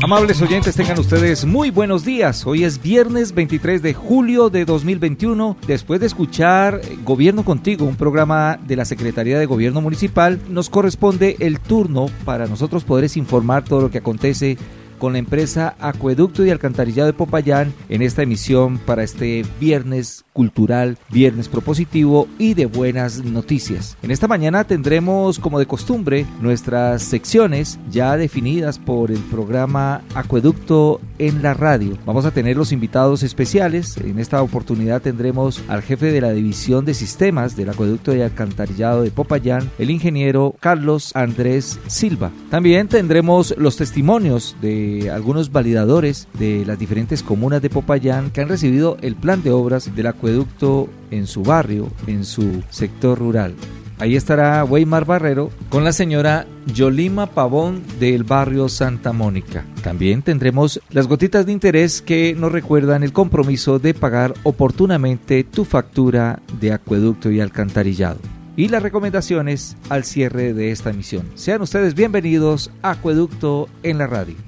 Amables oyentes, tengan ustedes muy buenos días. Hoy es viernes 23 de julio de 2021. Después de escuchar Gobierno Contigo, un programa de la Secretaría de Gobierno Municipal, nos corresponde el turno para nosotros poder informar todo lo que acontece con la empresa Acueducto y Alcantarillado de Popayán en esta emisión para este viernes cultural, viernes propositivo y de buenas noticias. En esta mañana tendremos, como de costumbre, nuestras secciones ya definidas por el programa Acueducto en la radio. Vamos a tener los invitados especiales. En esta oportunidad tendremos al jefe de la división de sistemas del Acueducto y Alcantarillado de Popayán, el ingeniero Carlos Andrés Silva. También tendremos los testimonios de algunos validadores de las diferentes comunas de Popayán que han recibido el plan de obras del acueducto en su barrio, en su sector rural. Ahí estará Weimar Barrero con la señora Yolima Pavón del barrio Santa Mónica. También tendremos las gotitas de interés que nos recuerdan el compromiso de pagar oportunamente tu factura de acueducto y alcantarillado. Y las recomendaciones al cierre de esta emisión. Sean ustedes bienvenidos a Acueducto en la radio.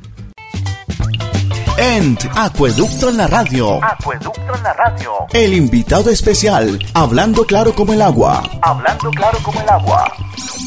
ENT Acueducto en la Radio. Acueducto en la Radio. El invitado especial, hablando claro como el agua. Hablando claro como el agua.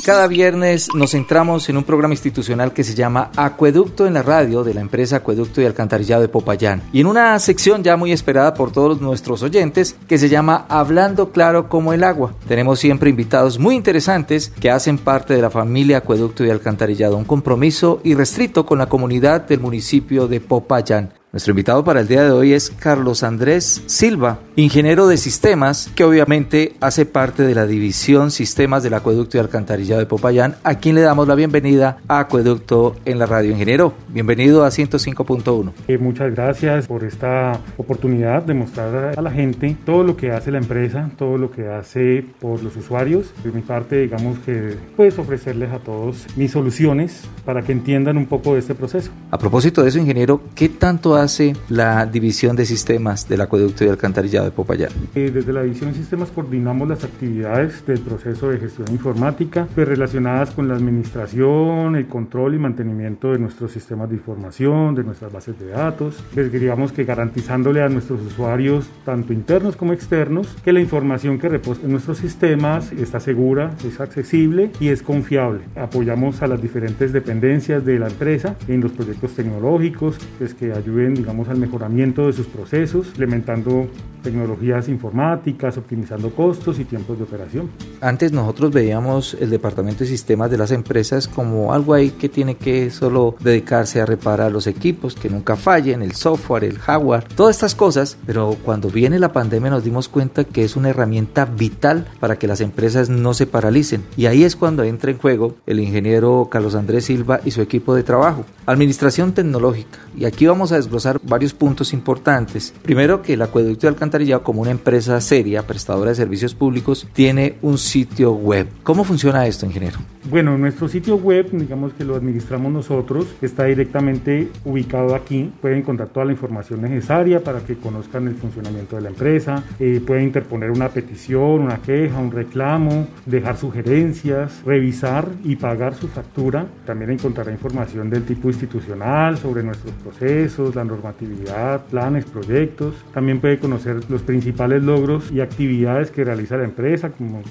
Cada viernes nos centramos en un programa institucional que se llama Acueducto en la Radio de la empresa Acueducto y Alcantarillado de Popayán. Y en una sección ya muy esperada por todos nuestros oyentes que se llama Hablando claro como el agua. Tenemos siempre invitados muy interesantes que hacen parte de la familia Acueducto y Alcantarillado, un compromiso irrestricto con la comunidad del municipio de Popayán. Amen Nuestro invitado para el día de hoy es Carlos Andrés Silva, ingeniero de sistemas, que obviamente hace parte de la división Sistemas del Acueducto y Alcantarillado de Popayán, a quien le damos la bienvenida a Acueducto en la radio. Ingeniero, bienvenido a 105.1. Eh, muchas gracias por esta oportunidad de mostrar a la gente todo lo que hace la empresa, todo lo que hace por los usuarios. De mi parte, digamos que puedes ofrecerles a todos mis soluciones para que entiendan un poco de este proceso. A propósito de eso, ingeniero, ¿qué tanto hace la división de sistemas del acueducto y alcantarillado de Popayán? Eh, desde la división de sistemas coordinamos las actividades del proceso de gestión informática pues, relacionadas con la administración, el control y mantenimiento de nuestros sistemas de información, de nuestras bases de datos. Pues, digamos que garantizándole a nuestros usuarios, tanto internos como externos, que la información que reposa en nuestros sistemas está segura, es accesible y es confiable. Apoyamos a las diferentes dependencias de la empresa en los proyectos tecnológicos pues, que ayuden digamos, al mejoramiento de sus procesos, implementando tecnologías informáticas, optimizando costos y tiempos de operación. Antes nosotros veíamos el departamento de sistemas de las empresas como algo ahí que tiene que solo dedicarse a reparar los equipos, que nunca fallen, el software, el hardware, todas estas cosas, pero cuando viene la pandemia nos dimos cuenta que es una herramienta vital para que las empresas no se paralicen. Y ahí es cuando entra en juego el ingeniero Carlos Andrés Silva y su equipo de trabajo. Administración tecnológica. Y aquí vamos a desglosar varios puntos importantes. Primero que el acueducto de Alcantarillado como una empresa seria, prestadora de servicios públicos, tiene un sitio web. ¿Cómo funciona esto, ingeniero? Bueno, nuestro sitio web, digamos que lo administramos nosotros, está directamente ubicado aquí. Pueden encontrar toda la información necesaria para que conozcan el funcionamiento de la empresa. Eh, pueden interponer una petición, una queja, un reclamo, dejar sugerencias, revisar y pagar su factura. También encontrará información del tipo institucional sobre nuestros procesos, la normatividad, planes, proyectos. También puede conocer los principales logros y actividades que realiza la empresa, como eh,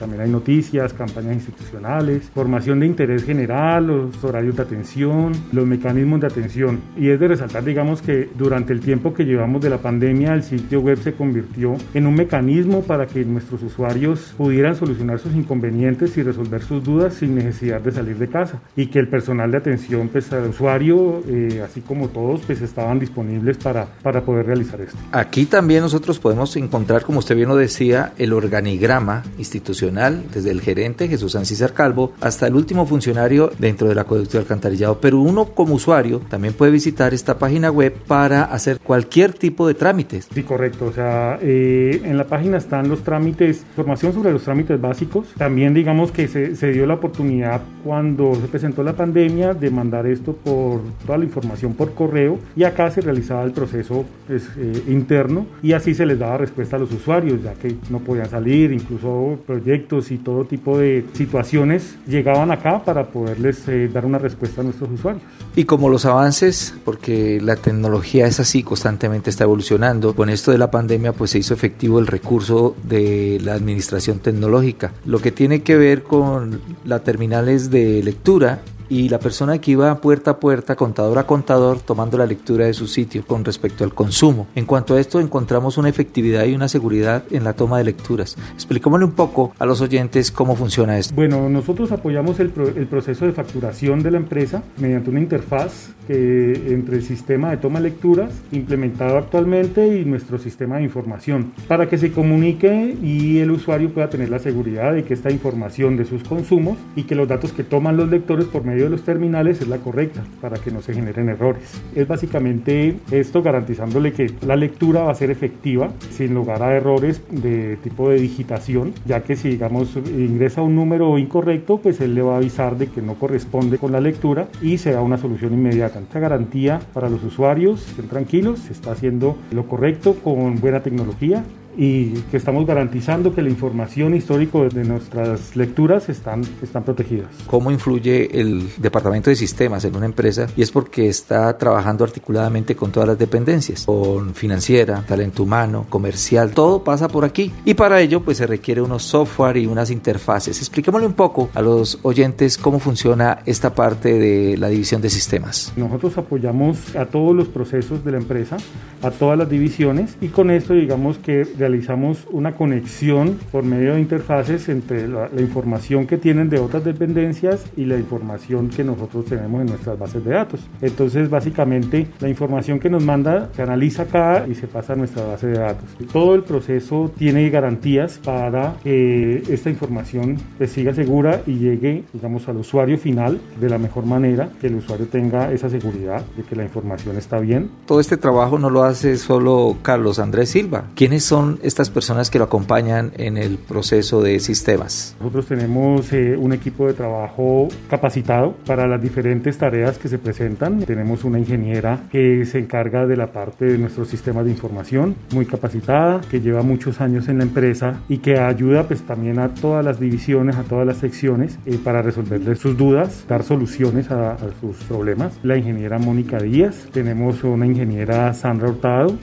también hay noticias, campañas institucionales formación de interés general, los horarios de atención, los mecanismos de atención. Y es de resaltar, digamos, que durante el tiempo que llevamos de la pandemia, el sitio web se convirtió en un mecanismo para que nuestros usuarios pudieran solucionar sus inconvenientes y resolver sus dudas sin necesidad de salir de casa. Y que el personal de atención pues, al usuario, eh, así como todos, pues estaban disponibles para, para poder realizar esto. Aquí también nosotros podemos encontrar, como usted bien lo decía, el organigrama institucional, desde el gerente Jesús Ancísar Calvo hasta el último funcionario dentro del acueducto de alcantarillado. Pero uno como usuario también puede visitar esta página web para hacer cualquier tipo de trámites. Sí, correcto. O sea, eh, en la página están los trámites, información sobre los trámites básicos. También digamos que se, se dio la oportunidad cuando se presentó la pandemia de mandar esto por toda la información por correo y acá se realizaba el proceso pues, eh, interno y así se les daba respuesta a los usuarios, ya que no podían salir, incluso proyectos y todo tipo de situaciones llegaban acá para poderles eh, dar una respuesta a nuestros usuarios. Y como los avances, porque la tecnología es así, constantemente está evolucionando, con esto de la pandemia pues se hizo efectivo el recurso de la administración tecnológica, lo que tiene que ver con las terminales de lectura y la persona que iba puerta a puerta, contador a contador, tomando la lectura de su sitio con respecto al consumo. En cuanto a esto, encontramos una efectividad y una seguridad en la toma de lecturas. Expliquémosle un poco a los oyentes cómo funciona esto. Bueno, nosotros apoyamos el, pro el proceso de facturación de la empresa mediante una interfaz que, entre el sistema de toma de lecturas implementado actualmente y nuestro sistema de información para que se comunique y el usuario pueda tener la seguridad de que esta información de sus consumos y que los datos que toman los lectores por medio de los terminales es la correcta para que no se generen errores. Es básicamente esto garantizándole que la lectura va a ser efectiva sin lugar a errores de tipo de digitación, ya que si digamos ingresa un número incorrecto, pues él le va a avisar de que no corresponde con la lectura y se da una solución inmediata. Esta garantía para los usuarios, estén tranquilos, se está haciendo lo correcto con buena tecnología y que estamos garantizando que la información histórica de nuestras lecturas están, están protegidas. ¿Cómo influye el departamento de sistemas en una empresa? Y es porque está trabajando articuladamente con todas las dependencias, con financiera, talento humano, comercial, todo pasa por aquí. Y para ello pues se requiere unos software y unas interfaces. Expliquémosle un poco a los oyentes cómo funciona esta parte de la división de sistemas. Nosotros apoyamos a todos los procesos de la empresa, a todas las divisiones y con esto digamos que realizamos una conexión por medio de interfaces entre la, la, información que tienen de otras dependencias y la información que nosotros tenemos en nuestras bases de datos. Entonces, básicamente, la información que nos manda se analiza acá y se pasa a nuestra base de datos. Todo el proceso tiene garantías para que esta información pues, siga segura y llegue, digamos, al usuario final de la mejor manera, que el usuario tenga esa seguridad de que la información está bien. Todo este trabajo no lo hace solo Carlos Andrés Silva. ¿Quiénes son estas personas que lo acompañan en el proceso de sistemas? Nosotros tenemos eh, un equipo de trabajo capacitado para las diferentes tareas que se presentan. Tenemos una ingeniera que se encarga de la parte de nuestros sistemas de información, muy capacitada, que lleva muchos años en la empresa y que ayuda pues también a todas las divisiones, a todas las secciones eh, para resolverles sus dudas, dar soluciones a, a sus problemas. La ingeniera Mónica Díaz, tenemos una ingeniera Sandra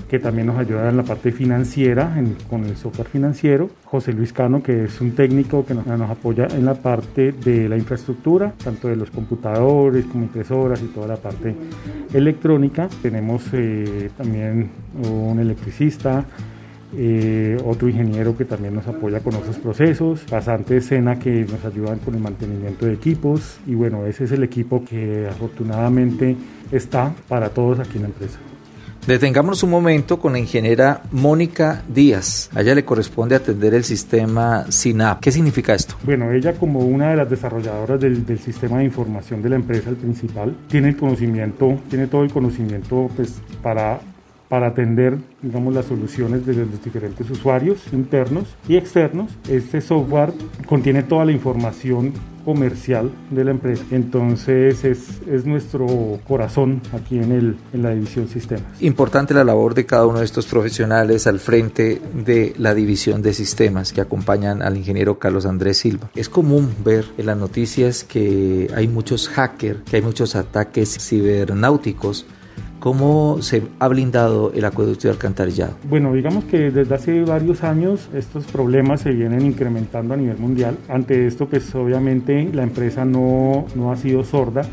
Que también nos ayuda en la parte financiera con el software financiero, José Luis Cano, que es un técnico que nos, apoya en la parte de la infraestructura, tanto de los computadores como impresoras y toda la parte electrónica. Tenemos eh, también un electricista, eh, otro ingeniero que también nos apoya con otros procesos, pasantes de escena que nos ayudan con el mantenimiento de equipos y bueno, ese es el equipo que afortunadamente está para todos aquí en la empresa. Detengámonos un momento con la ingeniera Mónica Díaz. A ella le corresponde atender el sistema SINAP. ¿Qué significa esto? Bueno, ella como una de las desarrolladoras del, del, sistema de información de la empresa, el principal, tiene el conocimiento, tiene todo el conocimiento pues, para para atender, digamos, las soluciones de los diferentes usuarios internos y externos. Este software contiene toda la información comercial de la empresa. Entonces es, es nuestro corazón aquí en, el, en la división sistemas. Importante la labor de cada uno de estos profesionales al frente de la división de sistemas que acompañan al ingeniero Carlos Andrés Silva. Es común ver en las noticias que hay muchos hackers, que hay muchos ataques cibernáuticos ¿Cómo se ha blindado el acueducto de alcantarillado? Bueno, digamos que desde hace varios años estos problemas se vienen incrementando a nivel mundial. Ante esto, pues obviamente la empresa no, no ha sido sorda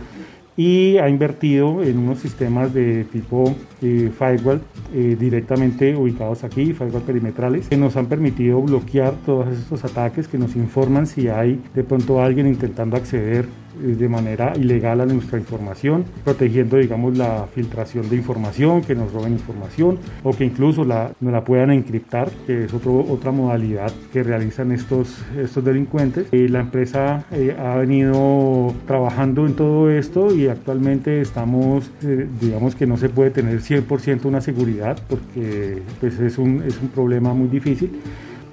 y ha invertido en unos sistemas de tipo eh, firewall eh, directamente ubicados aquí, firewall perimetrales, que nos han permitido bloquear todos estos ataques que nos informan si hay de pronto alguien intentando acceder de manera ilegal a nuestra información, protegiendo, digamos, la filtración de información, que nos roben información o que incluso la, nos la puedan encriptar, que es otro, otra modalidad que realizan estos, estos delincuentes. Eh, la empresa eh, ha venido trabajando en todo esto y actualmente estamos, digamos que no se puede tener 100% una seguridad porque pues, es, un, es un problema muy difícil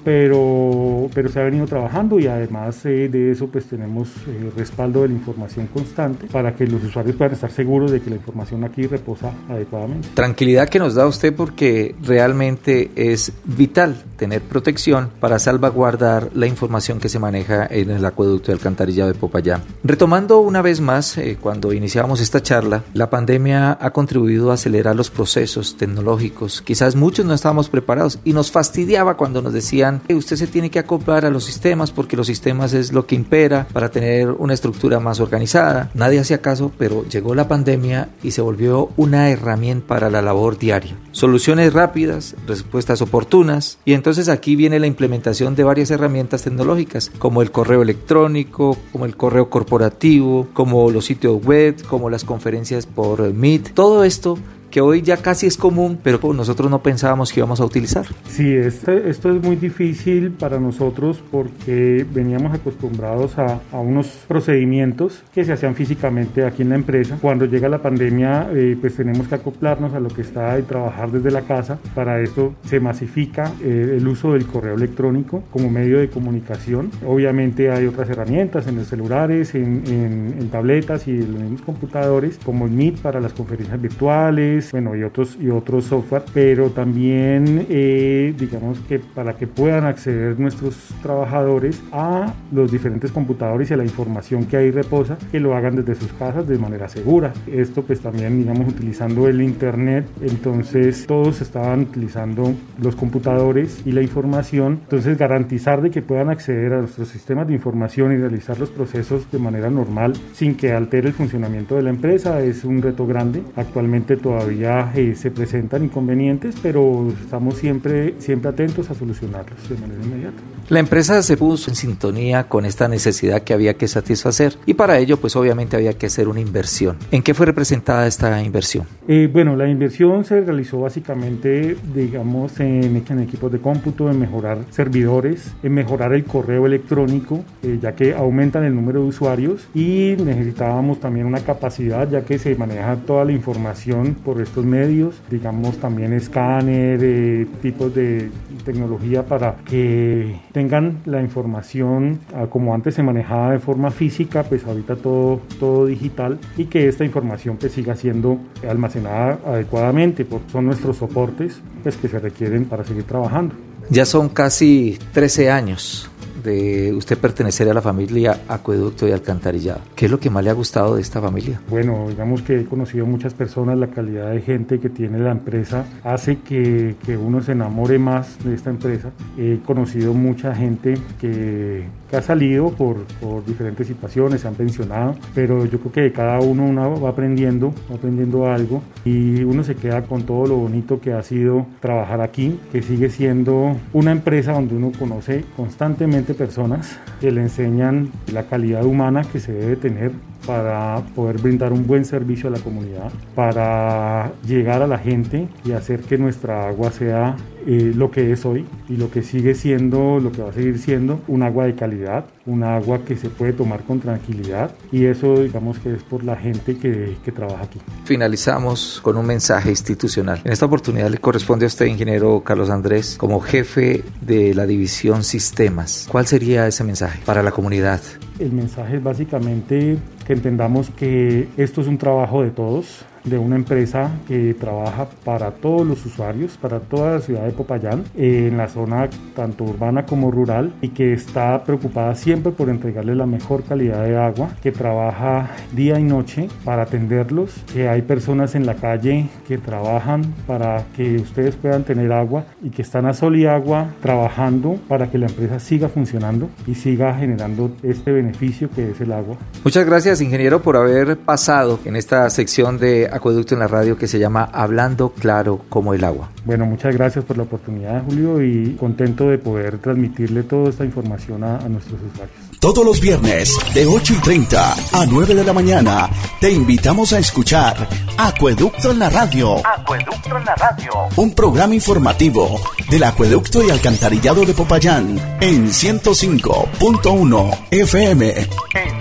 pero, pero se ha venido trabajando y además eh, de eso pues tenemos eh, respaldo de la información constante para que los usuarios puedan estar seguros de que la información aquí reposa adecuadamente. Tranquilidad que nos da usted porque realmente es vital tener protección para salvaguardar la información que se maneja en el acueducto de alcantarillado de Popayán. Retomando una vez más, eh, cuando iniciábamos esta charla, la pandemia ha contribuido a acelerar los procesos tecnológicos. Quizás muchos no estábamos preparados y nos fastidiaba cuando nos decían usted se tiene que acoplar a los sistemas porque los sistemas es lo que impera para tener una estructura más organizada. Nadie hacía caso, pero llegó la pandemia y se volvió una herramienta para la labor diaria. Soluciones rápidas, respuestas oportunas y entonces aquí viene la implementación de varias herramientas tecnológicas como el correo electrónico, como el correo corporativo, como los sitios web, como las conferencias por Meet. Todo esto que hoy ya casi es común, pero nosotros no pensábamos que íbamos a utilizar. Sí, este, esto es muy difícil para nosotros porque veníamos acostumbrados a, a, unos procedimientos que se hacían físicamente aquí en la empresa. Cuando llega la pandemia, eh, pues tenemos que acoplarnos a lo que está y trabajar desde la casa. Para esto se masifica eh, el uso del correo electrónico como medio de comunicación. Obviamente hay otras herramientas en los celulares, en, en, en tabletas y en los mismos computadores, como el Meet para las conferencias virtuales, bueno, y otros, y otros software, pero también, eh, digamos que para que puedan acceder nuestros trabajadores a los diferentes computadores y a la información que ahí reposa, que lo hagan desde sus casas de manera segura. Esto pues también, digamos, utilizando el Internet, entonces todos estaban utilizando los computadores y la información, entonces garantizar de que puedan acceder a nuestros sistemas de información y realizar los procesos de manera normal sin que altere el funcionamiento de la empresa es un reto grande. Actualmente todavía eh, se presentan inconvenientes, pero estamos siempre, siempre atentos a solucionarlos de manera inmediata. La empresa se puso en sintonía con esta necesidad que había que satisfacer y para ello pues obviamente había que hacer una inversión. ¿En qué fue representada esta inversión? Eh, bueno, la inversión se realizó básicamente, digamos, en, en, equipos de cómputo, en mejorar servidores, en mejorar el correo electrónico, eh, ya que aumentan el número de usuarios y necesitábamos también una capacidad, ya que se maneja toda la información por estos medios, digamos también escáner, eh, tipos de tecnología para que tengan la información ah, como antes se manejaba de forma física, pues ahorita todo, todo digital y que esta información pues siga siendo almacenada adecuadamente, porque son nuestros soportes pues que se requieren para seguir trabajando. Ya son casi 13 años de usted pertenecer a la familia Acueducto y Alcantarillado. ¿Qué es lo que más le ha gustado de esta familia? Bueno, digamos que he conocido muchas personas, la calidad de gente que tiene la empresa hace que, que uno se enamore más de esta empresa. He conocido mucha gente que, que ha salido por, por, diferentes situaciones, se han pensionado, pero yo creo que cada uno, uno va aprendiendo, va aprendiendo algo y uno se queda con todo lo bonito que ha sido trabajar aquí, que sigue siendo una empresa donde uno conoce constantemente personas que le enseñan la calidad humana que se debe tener para poder brindar un buen servicio a la comunidad, para llegar a la gente y hacer que nuestra agua sea eh, lo que es hoy y lo que sigue siendo, lo que va a seguir siendo, un agua de calidad, un agua que se puede tomar con tranquilidad y eso digamos que es por la gente que, que trabaja aquí. Finalizamos con un mensaje institucional. En esta oportunidad le corresponde a usted, ingeniero Carlos Andrés, como jefe de la división Sistemas. ¿Cuál sería ese mensaje para la comunidad? El mensaje es básicamente que entendamos que esto es un trabajo de todos, de una empresa que trabaja para todos los usuarios, para toda la ciudad de Popayán, eh, en la zona tanto urbana como rural y que está preocupada siempre por entregarle la mejor calidad de agua, que trabaja día y noche para atenderlos, que hay personas en la calle que trabajan para que ustedes puedan tener agua y que están a sol y agua trabajando para que la empresa siga funcionando y siga generando este beneficio que es el agua. Muchas gracias, ingeniero, por haber pasado en esta sección de Acueducto en la radio que se llama Hablando Claro como el agua. Bueno, muchas gracias por la oportunidad, Julio, y contento de poder transmitirle toda esta información a, a nuestros usuarios. Todos los viernes de 8 y 30 a 9 de la mañana te invitamos a escuchar Acueducto en la radio. Acueducto en la radio. Un programa informativo del Acueducto y Alcantarillado de Popayán en 105.1 FM. En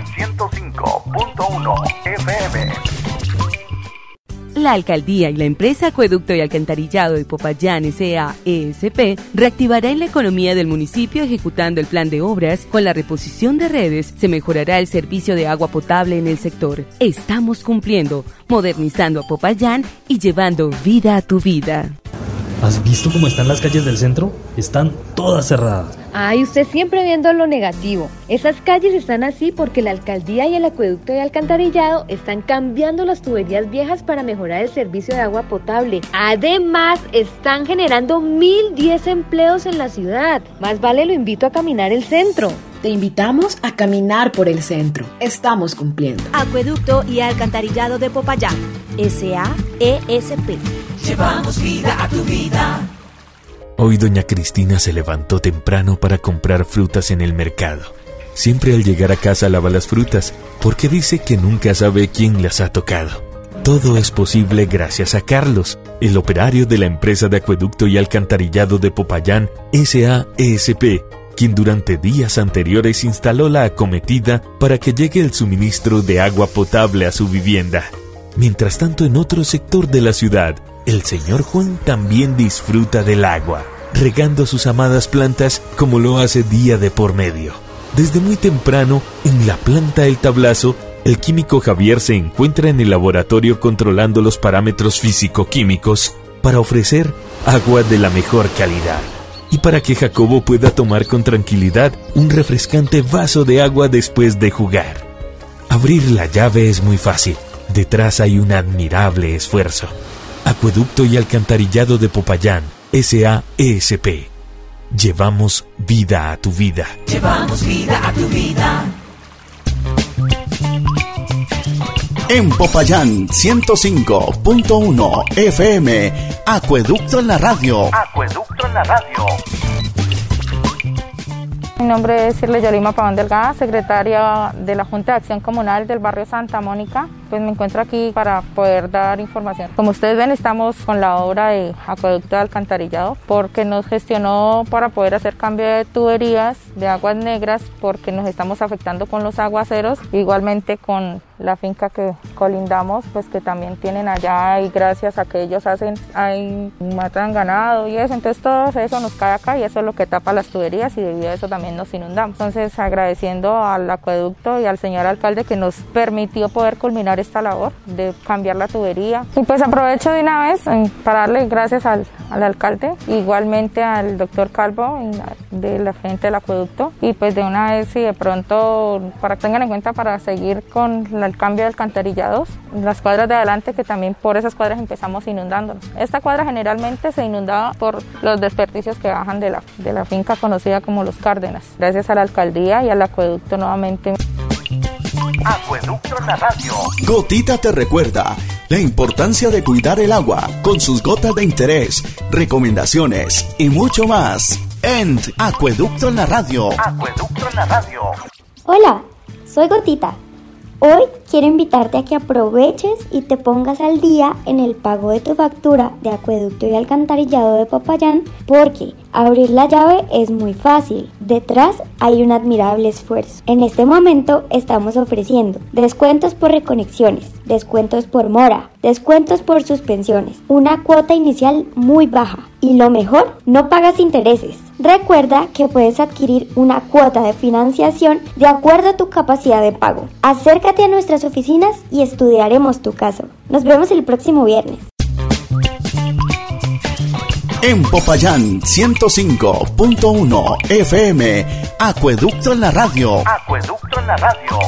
105.1 FM. La alcaldía y la empresa Acueducto y Alcantarillado de Popayán SAESP reactivarán la economía del municipio ejecutando el plan de obras. Con la reposición de redes se mejorará el servicio de agua potable en el sector. Estamos cumpliendo, modernizando a Popayán y llevando vida a tu vida. ¿Has visto cómo están las calles del centro? Están todas cerradas. Ay, usted siempre viendo lo negativo. Esas calles están así porque la alcaldía y el acueducto de alcantarillado están cambiando las tuberías viejas para mejorar el servicio de agua potable. Además, están generando 1010 empleos en la ciudad. Más vale lo invito a caminar el centro. Te invitamos a caminar por el centro. Estamos cumpliendo. Acueducto y Alcantarillado de Popayán. SAESP. Llevamos vida a tu vida. Hoy doña Cristina se levantó temprano para comprar frutas en el mercado. Siempre al llegar a casa lava las frutas, porque dice que nunca sabe quién las ha tocado. Todo es posible gracias a Carlos, el operario de la empresa de acueducto y alcantarillado de Popayán, SAESP, quien durante días anteriores instaló la acometida para que llegue el suministro de agua potable a su vivienda. Mientras tanto, en otro sector de la ciudad, el señor Juan también disfruta del agua, regando sus amadas plantas como lo hace día de por medio. Desde muy temprano, en la planta El Tablazo, el químico Javier se encuentra en el laboratorio controlando los parámetros físico-químicos para ofrecer agua de la mejor calidad. Y para que Jacobo pueda tomar con tranquilidad un refrescante vaso de agua después de jugar. Abrir la llave es muy fácil. Detrás hay un admirable esfuerzo. Acueducto y Alcantarillado de Popayán, SAESP. Llevamos vida a tu vida. Llevamos vida a tu vida. En Popayán 105.1 FM. Acueducto en la radio. Acueducto en la radio. Mi nombre es Sirle Yolima Pavón Delgada, secretaria de la Junta de Acción Comunal del barrio Santa Mónica. Pues me encuentro aquí para poder dar información. Como ustedes ven, estamos con la obra de acueducto de alcantarillado porque nos gestionó para poder hacer cambio de tuberías de aguas negras porque nos estamos afectando con los aguaceros, igualmente con la finca que colindamos, pues que también tienen allá y gracias a que ellos hacen, ahí matan ganado y eso, entonces todo eso nos cae acá y eso es lo que tapa las tuberías y debido a eso también nos inundamos. Entonces agradeciendo al acueducto y al señor alcalde que nos permitió poder culminar esta labor de cambiar la tubería. Y pues aprovecho de una vez para darle gracias al, al alcalde, igualmente al doctor Calvo de la frente del acueducto y pues de una vez si de pronto para que tengan en cuenta para seguir con el cambio de alcantarillados, las cuadras de adelante que también por esas cuadras empezamos inundándonos. Esta cuadra generalmente se inundaba por los desperdicios que bajan de la, de la finca conocida como Los Cárdenas. Gracias a la alcaldía y al acueducto nuevamente. Acueducto en la radio. Gotita te recuerda la importancia de cuidar el agua con sus gotas de interés, recomendaciones y mucho más. En Acueducto en la radio. Acueducto en la radio. Hola, soy Gotita. Hoy quiero invitarte a que aproveches y te pongas al día en el pago de tu factura de acueducto y alcantarillado de Popayán porque abrir la llave es muy fácil. Detrás hay un admirable esfuerzo. En este momento estamos ofreciendo descuentos por reconexiones, descuentos por mora, descuentos por suspensiones, una cuota inicial muy baja y lo mejor, no pagas intereses. Recuerda que puedes adquirir una cuota de financiación de acuerdo a tu capacidad de pago. Acércate a nuestras oficinas y estudiaremos tu caso. Nos vemos el próximo viernes. En Popayán 105.1 FM, Acueducto en la radio. Acueducto en la radio.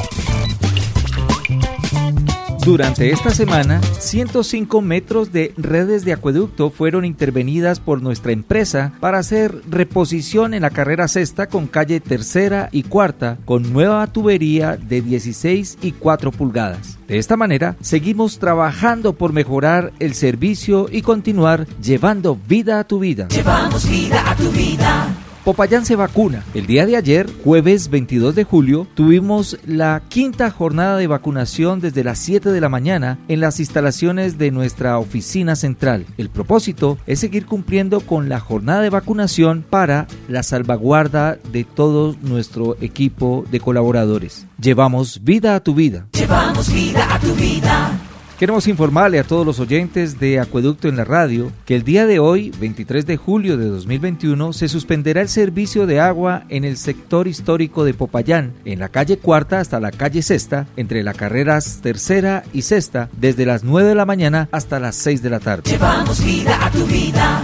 Durante esta semana, 105 metros de redes de acueducto fueron intervenidas por nuestra empresa para hacer reposición en la carrera sexta con calle tercera y cuarta con nueva tubería de 16 y 4 pulgadas. De esta manera, seguimos trabajando por mejorar el servicio y continuar llevando vida a tu vida. Llevamos vida a tu vida. Popayán se vacuna. El día de ayer, jueves 22 de julio, tuvimos la quinta jornada de vacunación desde las 7 de la mañana en las instalaciones de nuestra oficina central. El propósito es seguir cumpliendo con la jornada de vacunación para la salvaguarda de todo nuestro equipo de colaboradores. Llevamos vida a tu vida. Llevamos vida a tu vida. Queremos informarle a todos los oyentes de Acueducto en la radio que el día de hoy, 23 de julio de 2021, se suspenderá el servicio de agua en el sector histórico de Popayán, en la calle Cuarta hasta la calle Sexta, entre las carreras Tercera y Sexta, desde las 9 de la mañana hasta las 6 de la tarde. Llevamos vida a tu vida.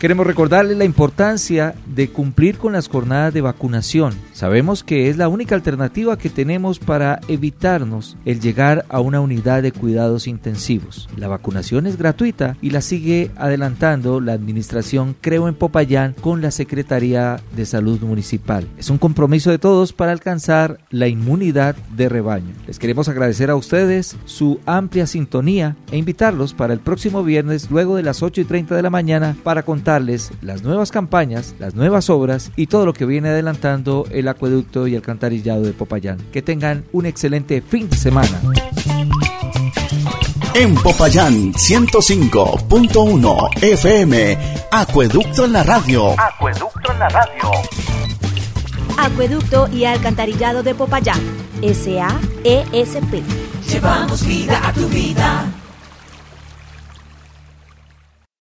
Queremos recordarles la importancia de cumplir con las jornadas de vacunación. Sabemos que es la única alternativa que tenemos para evitarnos el llegar a una unidad de cuidados intensivos. La vacunación es gratuita y la sigue adelantando la administración Creo en Popayán con la Secretaría de Salud Municipal. Es un compromiso de todos para alcanzar la inmunidad de rebaño. Les queremos agradecer a ustedes su amplia sintonía e invitarlos para el próximo viernes luego de las 8 y 30 de la mañana para contar las nuevas campañas, las nuevas obras y todo lo que viene adelantando el acueducto y alcantarillado de Popayán. Que tengan un excelente fin de semana. En Popayán 105.1 FM, Acueducto en la radio. Acueducto en la radio. Acueducto y alcantarillado de Popayán. SAESP. Llevamos vida a tu vida.